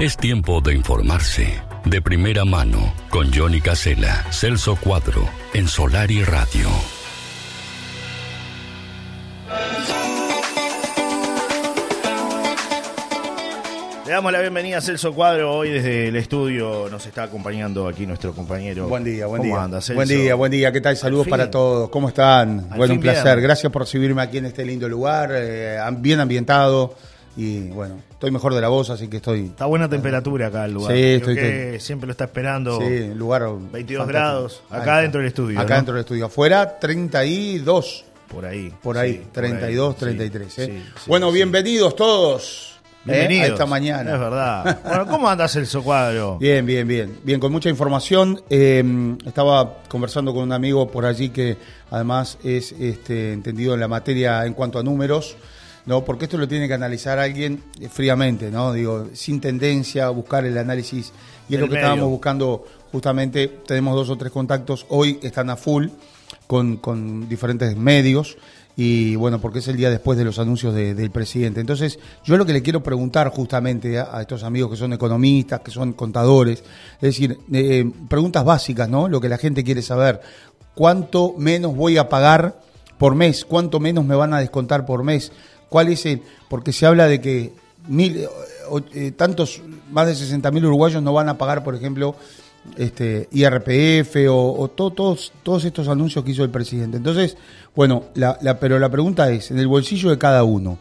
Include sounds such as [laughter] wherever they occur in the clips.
Es tiempo de informarse. De primera mano, con Johnny Casella, Celso Cuadro, en Solar y Radio. Le damos la bienvenida a Celso Cuadro. Hoy desde el estudio nos está acompañando aquí nuestro compañero. Buen día, buen ¿Cómo día. anda, Celso? Buen día, buen día. ¿Qué tal? Saludos para todos. ¿Cómo están? Al bueno, un placer. bien. Gracias por recibirme aquí en este lindo lugar, eh, bien ambientado. Y bueno, estoy mejor de la voz, así que estoy. Está buena temperatura acá el lugar. Sí, estoy- siempre lo está esperando. Sí, lugar. 22 fantástico. grados. Acá dentro del estudio, Acá ¿no? dentro del estudio. Afuera, 32. Por ahí. Por ahí, sí, por 32, ahí. 33. Sí, ¿eh? sí, bueno, bienvenidos todos. ¿eh? Bienvenidos. A esta mañana. Es verdad. [laughs] Bueno, ¿cómo anda Celso Cuadro? Bien, bien, bien. Bien, con mucha información. Eh, estaba conversando con un amigo por allí que además es este, entendido en la materia en cuanto a números, ¿no? Porque esto lo tiene que analizar alguien eh, fríamente, ¿no? Digo, sin tendencia a buscar el análisis. Y es lo que medio. estábamos buscando justamente. Tenemos dos o tres contactos. Hoy están a full con, con diferentes medios. Y bueno, porque es el día después de los anuncios de- del presidente. Entonces, yo lo que le quiero preguntar justamente a, a estos amigos que son economistas, que son contadores, es decir, eh, preguntas básicas, ¿no? Lo que la gente quiere saber. ¿Cuánto menos voy a pagar por mes? ¿Cuánto menos me van a descontar por mes? ¿Cuál es el...? Porque se habla de que mil, eh, o- eh, tantos, más de 60 mil uruguayos no van a pagar, por ejemplo, este IRPF o, o to- todos, todos estos anuncios que hizo el presidente. Entonces, bueno, la, la- pero la pregunta es, en el bolsillo de cada uno,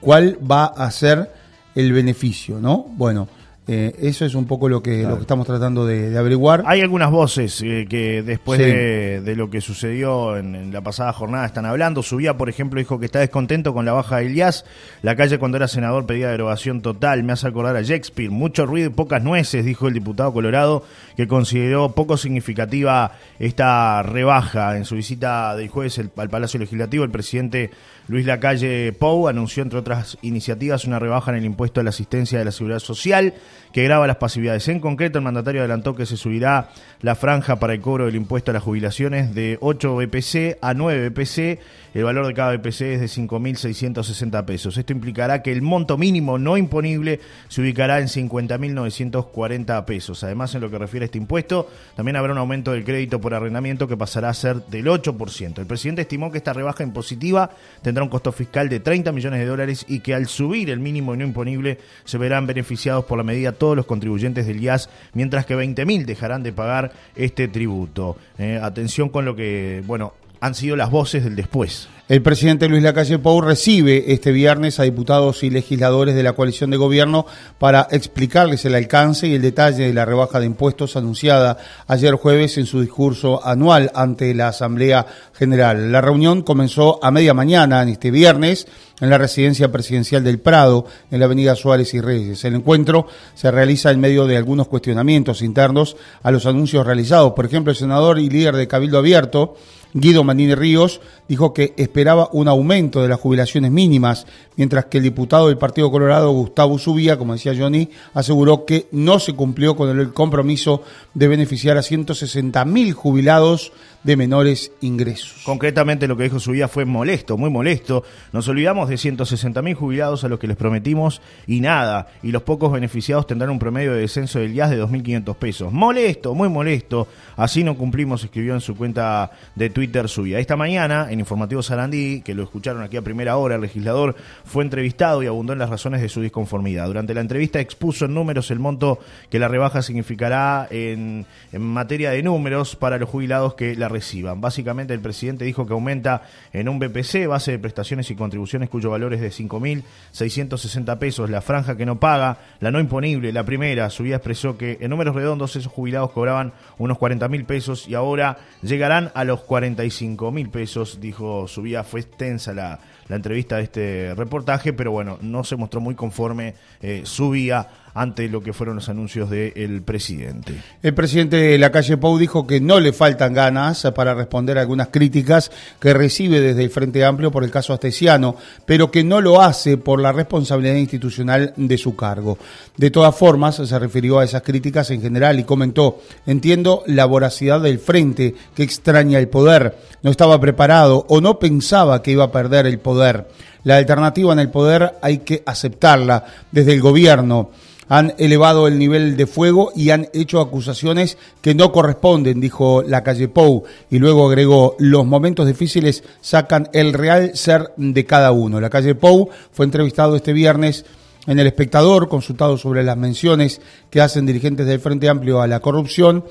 ¿cuál va a ser el beneficio? ¿No? Bueno, eh, eso es un poco lo que, lo que estamos tratando de, de averiguar. Hay algunas voces eh, que después Sí. de, de lo que sucedió en, en la pasada jornada están hablando. Subía, por ejemplo, dijo que está descontento con la baja de Elías. La calle cuando era senador pedía derogación total. Me hace acordar a Shakespeare. Mucho ruido y pocas nueces, dijo el diputado Colorado, que consideró poco significativa esta rebaja. En su visita del jueves al Palacio Legislativo, el presidente Luis Lacalle Pou anunció, entre otras iniciativas, una rebaja en el impuesto a la asistencia de la seguridad social que grava las pasividades. En concreto, el mandatario adelantó que se subirá la franja para el cobro del impuesto a las jubilaciones de 8 BPC a 9 BPC. El valor de cada BPC es de 5.660 pesos. Esto implicará que el monto mínimo no imponible se ubicará en 50.940 pesos. Además, en lo que refiere a este impuesto, también habrá un aumento del crédito por arrendamiento que pasará a ser del 8%. El presidente estimó que esta rebaja impositiva tendrá un costo fiscal de 30 millones de dólares y que al subir el mínimo no imponible se verán beneficiados por la medida todos los contribuyentes del IAS, mientras que 20.000 dejarán de pagar este tributo. Eh, atención con lo que, bueno, han sido las voces del después. El presidente Luis Lacalle Pou recibe este viernes a diputados y legisladores de la coalición de gobierno para explicarles el alcance y el detalle de la rebaja de impuestos anunciada ayer jueves en su discurso anual ante la Asamblea General. La reunión comenzó a media mañana en este viernes en la residencia presidencial del Prado, en la avenida Suárez y Reyes. El encuentro se realiza en medio de algunos cuestionamientos internos a los anuncios realizados. Por ejemplo, el senador y líder de Cabildo Abierto, Guido Manini Ríos dijo que esperaba un aumento de las jubilaciones mínimas, mientras que el diputado del Partido Colorado, Gustavo Subía, como decía Johnny, aseguró que no se cumplió con el compromiso de beneficiar a 160 mil jubilados de menores ingresos. Concretamente lo que dijo su vida fue molesto, muy molesto. Nos olvidamos de 160.000 jubilados a los que les prometimos y nada. Y los pocos beneficiados tendrán un promedio de descenso del IAS de 2.500 pesos. Molesto, muy molesto. Así no cumplimos, escribió en su cuenta de Twitter su vida. Esta mañana, en Informativo Sarandí, que lo escucharon aquí a primera hora, el legislador fue entrevistado y abundó en las razones de su disconformidad. Durante la entrevista expuso en números el monto que la rebaja significará en, en materia de números para los jubilados que la Básicamente el presidente dijo que aumenta en un BPC, base de prestaciones y contribuciones cuyo valor es de 5.660 pesos, la franja que no paga, la no imponible, la primera, su vida expresó que en números redondos esos jubilados cobraban unos 40.000 pesos y ahora llegarán a los 45.000 pesos, dijo su vida, fue extensa la, la entrevista de este reportaje, pero bueno, no se mostró muy conforme eh, su vía ante lo que fueron los anuncios del presidente. El presidente de la calle Pou dijo que no le faltan ganas para responder a algunas críticas que recibe desde el Frente Amplio por el caso Astesiano, pero que no lo hace por la responsabilidad institucional de su cargo. De todas formas, se refirió a esas críticas en general y comentó, entiendo la voracidad del Frente que extraña el poder, no estaba preparado o no pensaba que iba a perder el poder. La alternativa en el poder hay que aceptarla desde el gobierno han elevado el nivel de fuego y han hecho acusaciones que no corresponden, dijo la calle Pou, y luego agregó, los momentos difíciles sacan el real ser de cada uno. La calle Pou fue entrevistado este viernes en El Espectador, consultado sobre las menciones que hacen dirigentes del Frente Amplio a la corrupción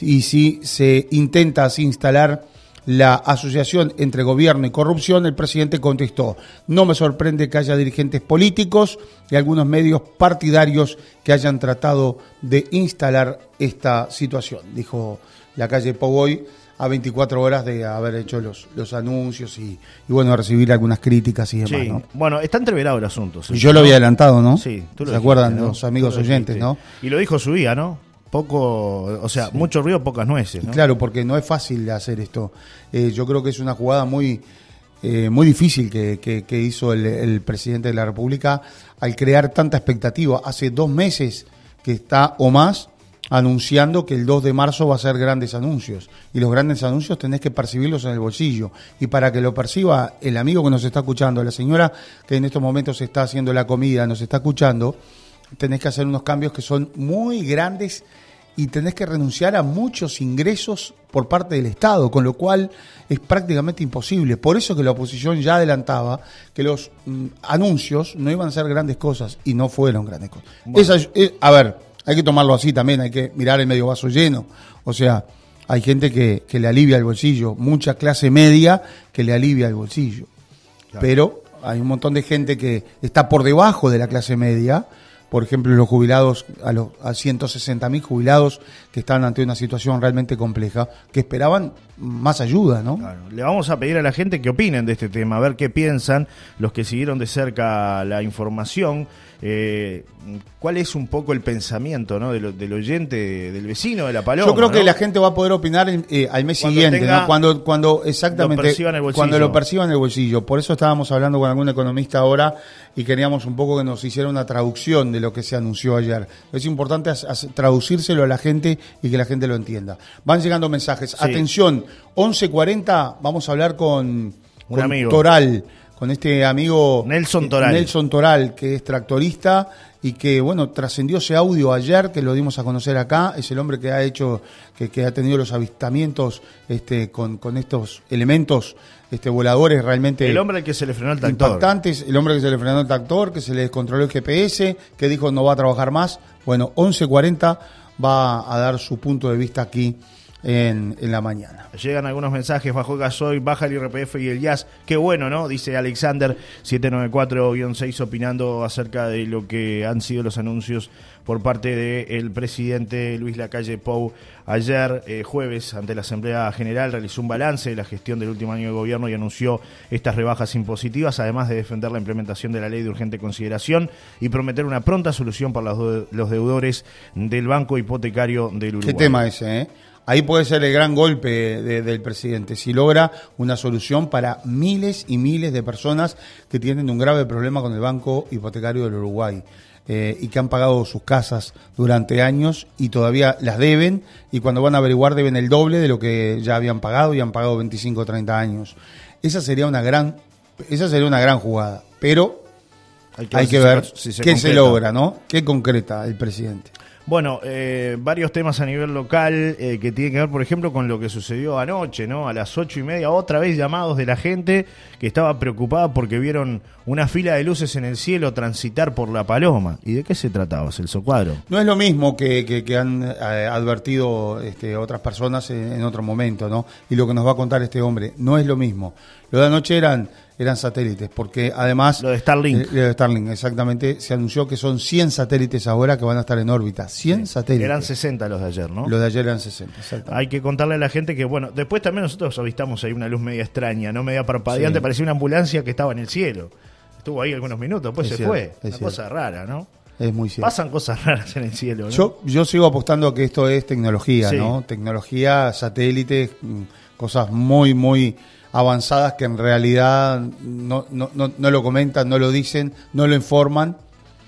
y si se intenta así instalar la asociación entre gobierno y corrupción, el presidente contestó, no me sorprende que haya dirigentes políticos y algunos medios partidarios que hayan tratado de instalar esta situación, dijo la calle Pogoy a 24 horas de haber hecho los, los anuncios y, bueno, recibir algunas críticas y demás. ¿no? Bueno, está entreverado el asunto. Yo lo había adelantado, ¿no? Sí, tú lo ¿Se acuerdan los amigos oyentes, no? Y lo dijo su día, ¿no? Poco, o sea, mucho ruido, pocas nueces. Claro, porque no es fácil hacer esto. Eh, yo creo que es una jugada muy, eh, muy difícil que, que, hizo el, presidente de la República al crear tanta expectativa. Hace dos meses que está o más anunciando que el 2 de marzo va a ser grandes anuncios. Y los grandes anuncios tenés que percibirlos en el bolsillo. Y para que lo perciba el amigo que nos está escuchando, la señora que en estos momentos está haciendo la comida, nos está escuchando, tenés que hacer unos cambios que son muy grandes y tenés que renunciar a muchos ingresos por parte del Estado, con lo cual es prácticamente imposible. Por eso que la oposición ya adelantaba que los mm, anuncios no iban a ser grandes cosas y no fueron grandes cosas. Eh, a ver, hay que tomarlo así también, hay que mirar el medio vaso lleno. O sea, hay gente que, le alivia el bolsillo, mucha clase media que le alivia el bolsillo. Pero hay un montón de gente que está por debajo de la clase media por ejemplo, los jubilados, a los a 160 mil jubilados que están ante una situación realmente compleja, que esperaban más ayuda, ¿no? Le vamos a pedir a la gente que opinen de este tema, a ver qué piensan los que siguieron de cerca la información. Eh, ¿Cuál es un poco el pensamiento ¿no? del, oyente, del vecino de la paloma? Yo creo que la gente va a poder opinar eh, al mes siguiente, cuando, cuando exactamente cuando lo perciban en el bolsillo. Por eso estábamos hablando con algún economista ahora y queríamos un poco que nos hiciera una traducción de lo que se anunció ayer. Es importante traducírselo a la gente y que la gente lo entienda. Van llegando mensajes. Atención, 11.40, vamos a hablar con, un amigo. Toral con este amigo Nelson Toral. Nelson Toral, que es tractorista y que, bueno, trascendió ese audio ayer, que lo dimos a conocer acá, es el hombre que ha hecho, que, ha tenido los avistamientos este, con, con estos elementos este, voladores realmente el hombre que se le frenó el tractor. impactantes, el hombre que se le frenó el tractor, que se le descontroló el GPS, que dijo no va a trabajar más. Bueno, 11.40 va a dar su punto de vista aquí en, la mañana. Llegan algunos mensajes, bajo el gasoil, baja el IRPF y el jazz. Qué bueno, ¿no? Dice Alexander 794-6 opinando acerca de lo que han sido los anuncios por parte del presidente Luis Lacalle Pou. Ayer, eh, jueves, ante la Asamblea General, realizó un balance de la gestión del último año de gobierno y anunció estas rebajas impositivas, además de defender la implementación de la ley de urgente consideración y prometer una pronta solución para los, deudores del Banco Hipotecario del Uruguay. ¿Qué tema ese, eh? Ahí puede ser el gran golpe del presidente, si logra una solución para miles y miles de personas que tienen un grave problema con el Banco Hipotecario del Uruguay. Eh, y que han pagado sus casas durante años y todavía las deben y cuando van a averiguar deben el doble de lo que ya habían pagado y han pagado 25 o 30 años. Esa sería una gran, esa sería una gran jugada, pero hay que ver, qué se logra, ¿no? ¿Qué concreta el presidente? Bueno, eh, varios temas a nivel local eh, que tienen que ver, por ejemplo, con lo que sucedió anoche, ¿no? A las ocho y media, otra vez llamados de la gente que estaba preocupada porque vieron una fila de luces en el cielo transitar por la paloma. ¿Y de qué se trataba, Celso Cuadro? No es lo mismo que, que, han eh, advertido este, otras personas en, en otro momento, ¿no? Y lo que nos va a contar este hombre, no es lo mismo. Lo de anoche eran eran satélites, porque además... Lo de Starlink. Eh, lo de Starlink, exactamente. Se anunció que son 100 satélites ahora que van a estar en órbita. 100 satélites. Eran 60 los de ayer, ¿no? Los de ayer eran 60, exacto. Hay que contarle a la gente que, bueno, después también nosotros avistamos ahí una luz media extraña, ¿no? Media parpadeante, parecía una ambulancia que estaba en el cielo. Estuvo ahí algunos minutos, pues se fue. Una cosa rara, ¿no? Es muy cierto. Pasan cosas raras en el cielo. ¿no? Yo, yo sigo apostando a que esto es tecnología, ¿no? Tecnología, satélites, mm, cosas muy, muy avanzadas que en realidad no, no, no, lo comentan, no lo dicen, no lo informan.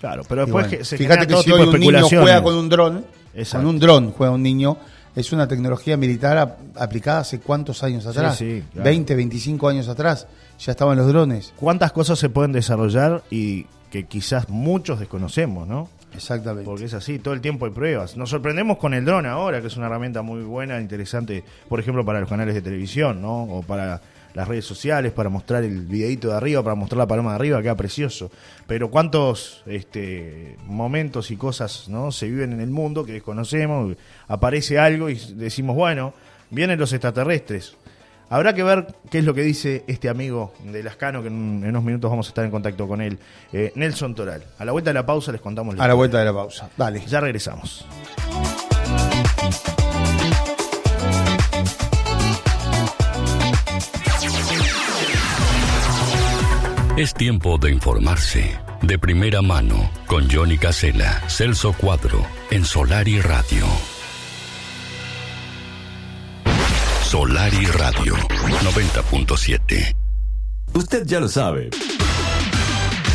Claro, pero después que se Fíjate que si hoy un niño juega con un dron, con un dron juega un niño, es una tecnología militar aplicada hace cuántos años atrás, sí, 20, 25 años atrás, ya estaban los drones. ¿Cuántas cosas se pueden desarrollar y que quizás muchos desconocemos, ¿no? Exactamente. Porque es así, todo el tiempo hay pruebas. Nos sorprendemos con el dron ahora, que es una herramienta muy buena, interesante, por ejemplo, para los canales de televisión, ¿no? O para las redes sociales, para mostrar el videito de arriba, para mostrar la paloma de arriba, queda precioso. Pero cuántos este, momentos y cosas ¿no? se viven en el mundo que desconocemos, aparece algo y decimos, bueno, vienen los extraterrestres. Habrá que ver qué es lo que dice este amigo de Lascano, que en, unos minutos vamos a estar en contacto con él, eh, Nelson Toral. A la vuelta de la pausa les contamos. La a la vuelta de la pausa, dale. Ya regresamos. Es tiempo de informarse. De primera mano, con Johnny Casella, Celso Cuadro, en Solar y Radio. Solari Radio 90.7. Usted ya lo sabe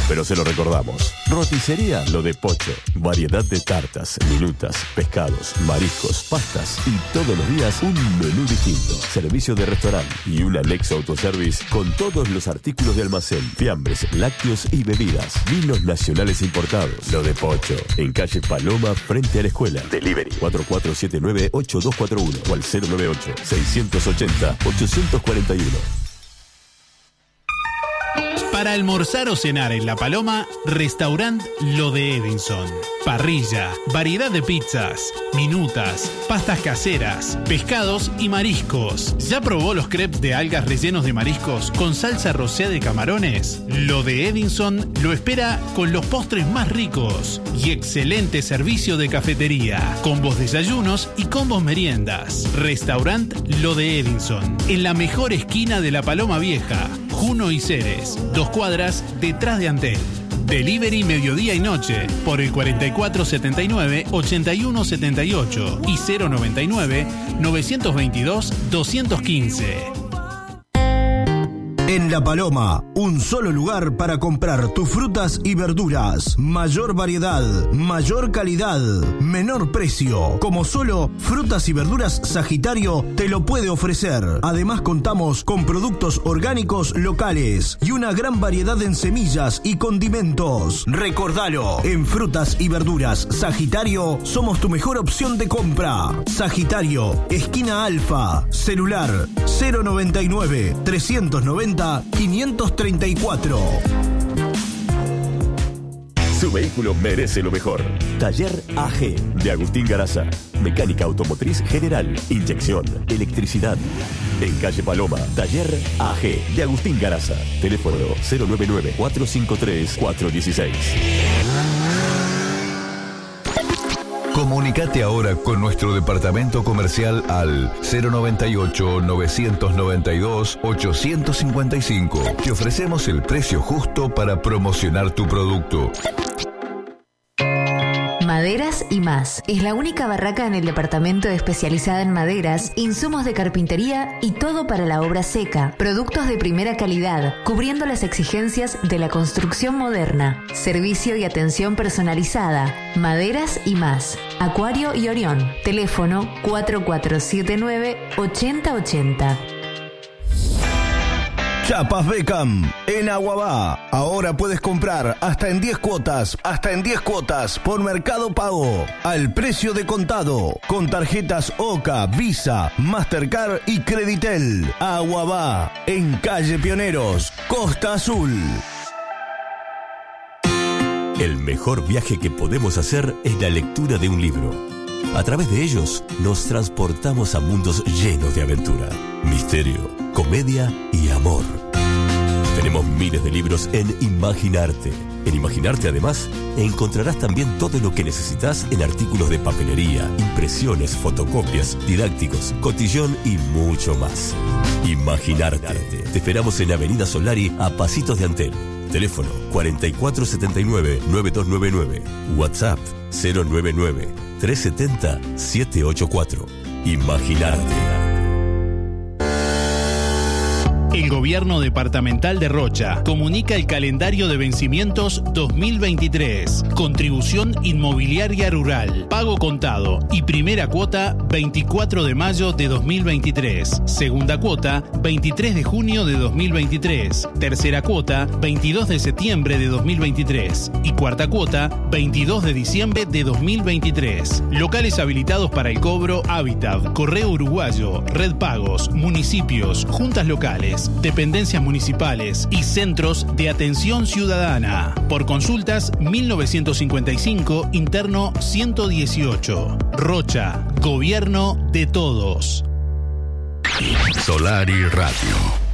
pero se lo recordamos. Roticería Lo de Pocho. Variedad de tartas, minutas, pescados, mariscos, pastas y todos los días un menú distinto. Servicio de restaurante y un Alexa Autoservice con todos los artículos de almacén, fiambres, lácteos y bebidas. Vinos nacionales importados. Lo de Pocho. En calle Paloma, frente a la escuela. Delivery 4479-8241 o al 098-680-841. Para almorzar o cenar en La Paloma, restaurant Lo de Edinson. Parrilla, variedad de pizzas, minutas, pastas caseras, pescados y mariscos. ¿Ya probó los crepes de algas rellenos de mariscos con salsa rosé de camarones? Lo de Edinson lo espera con los postres más ricos y excelente servicio de cafetería, combos desayunos y combos meriendas. Restaurant Lo de Edinson, en la mejor esquina de La Paloma Vieja, Juno y Ceres, dos cuadras detrás de Antel. Delivery mediodía y noche por el 4479-8178 y 099-922-215. En La Paloma, un solo lugar para comprar tus frutas y verduras. Mayor variedad, mayor calidad, menor precio. Como solo Frutas y Verduras Sagitario te lo puede ofrecer. Además contamos con productos orgánicos locales y una gran variedad en semillas y condimentos. Recordalo, en Frutas y Verduras Sagitario somos tu mejor opción de compra. Sagitario, esquina Alfa, celular 099 390 534. Su vehículo merece lo mejor. Taller AG de Agustín Garaza. Mecánica automotriz general, inyección, electricidad. En calle Paloma, Taller AG de Agustín Garaza. Teléfono 099 453 416. Comunicate ahora con nuestro departamento comercial al 098-992-855. Te ofrecemos el precio justo para promocionar tu producto. Y más. Es la única barraca en el departamento especializada en maderas, insumos de carpintería y todo para la obra seca. Productos de primera calidad, cubriendo las exigencias de la construcción moderna. Servicio y atención personalizada. Maderas y más. Acuario y Orión. Teléfono 4479 8080. Chapas Beckham, en Aguabá. Ahora puedes comprar hasta en 10 cuotas, hasta en 10 cuotas por Mercado Pago, al precio de contado, con tarjetas OCA, Visa, Mastercard y Creditel. Aguabá, en Calle Pioneros, Costa Azul. El mejor viaje que podemos hacer es la lectura de un libro. A través de ellos nos transportamos a mundos llenos de aventura, misterio, comedia y amor. Tenemos miles de libros en Imaginarte. En Imaginarte además encontrarás también todo lo que necesitas en artículos de papelería, impresiones, fotocopias, didácticos, cotillón y mucho más. Imaginarte. Te esperamos en Avenida Solari a Pasitos de Antel. Teléfono 4479-9299. WhatsApp 099-370-784. Imaginarte. El gobierno departamental de Rocha comunica el calendario de vencimientos 2023. Contribución inmobiliaria rural, pago contado y primera cuota 24 de mayo de 2023. Segunda cuota 23 de junio de 2023. Tercera cuota 22 de septiembre de 2023. Y cuarta cuota 22 de diciembre de 2023. Locales habilitados para el cobro Hábitat, Correo Uruguayo, Red Pagos, municipios, juntas locales, dependencias municipales y centros de atención ciudadana. Por consultas 1955, interno 118. Rocha, gobierno de todos. Solari Radio.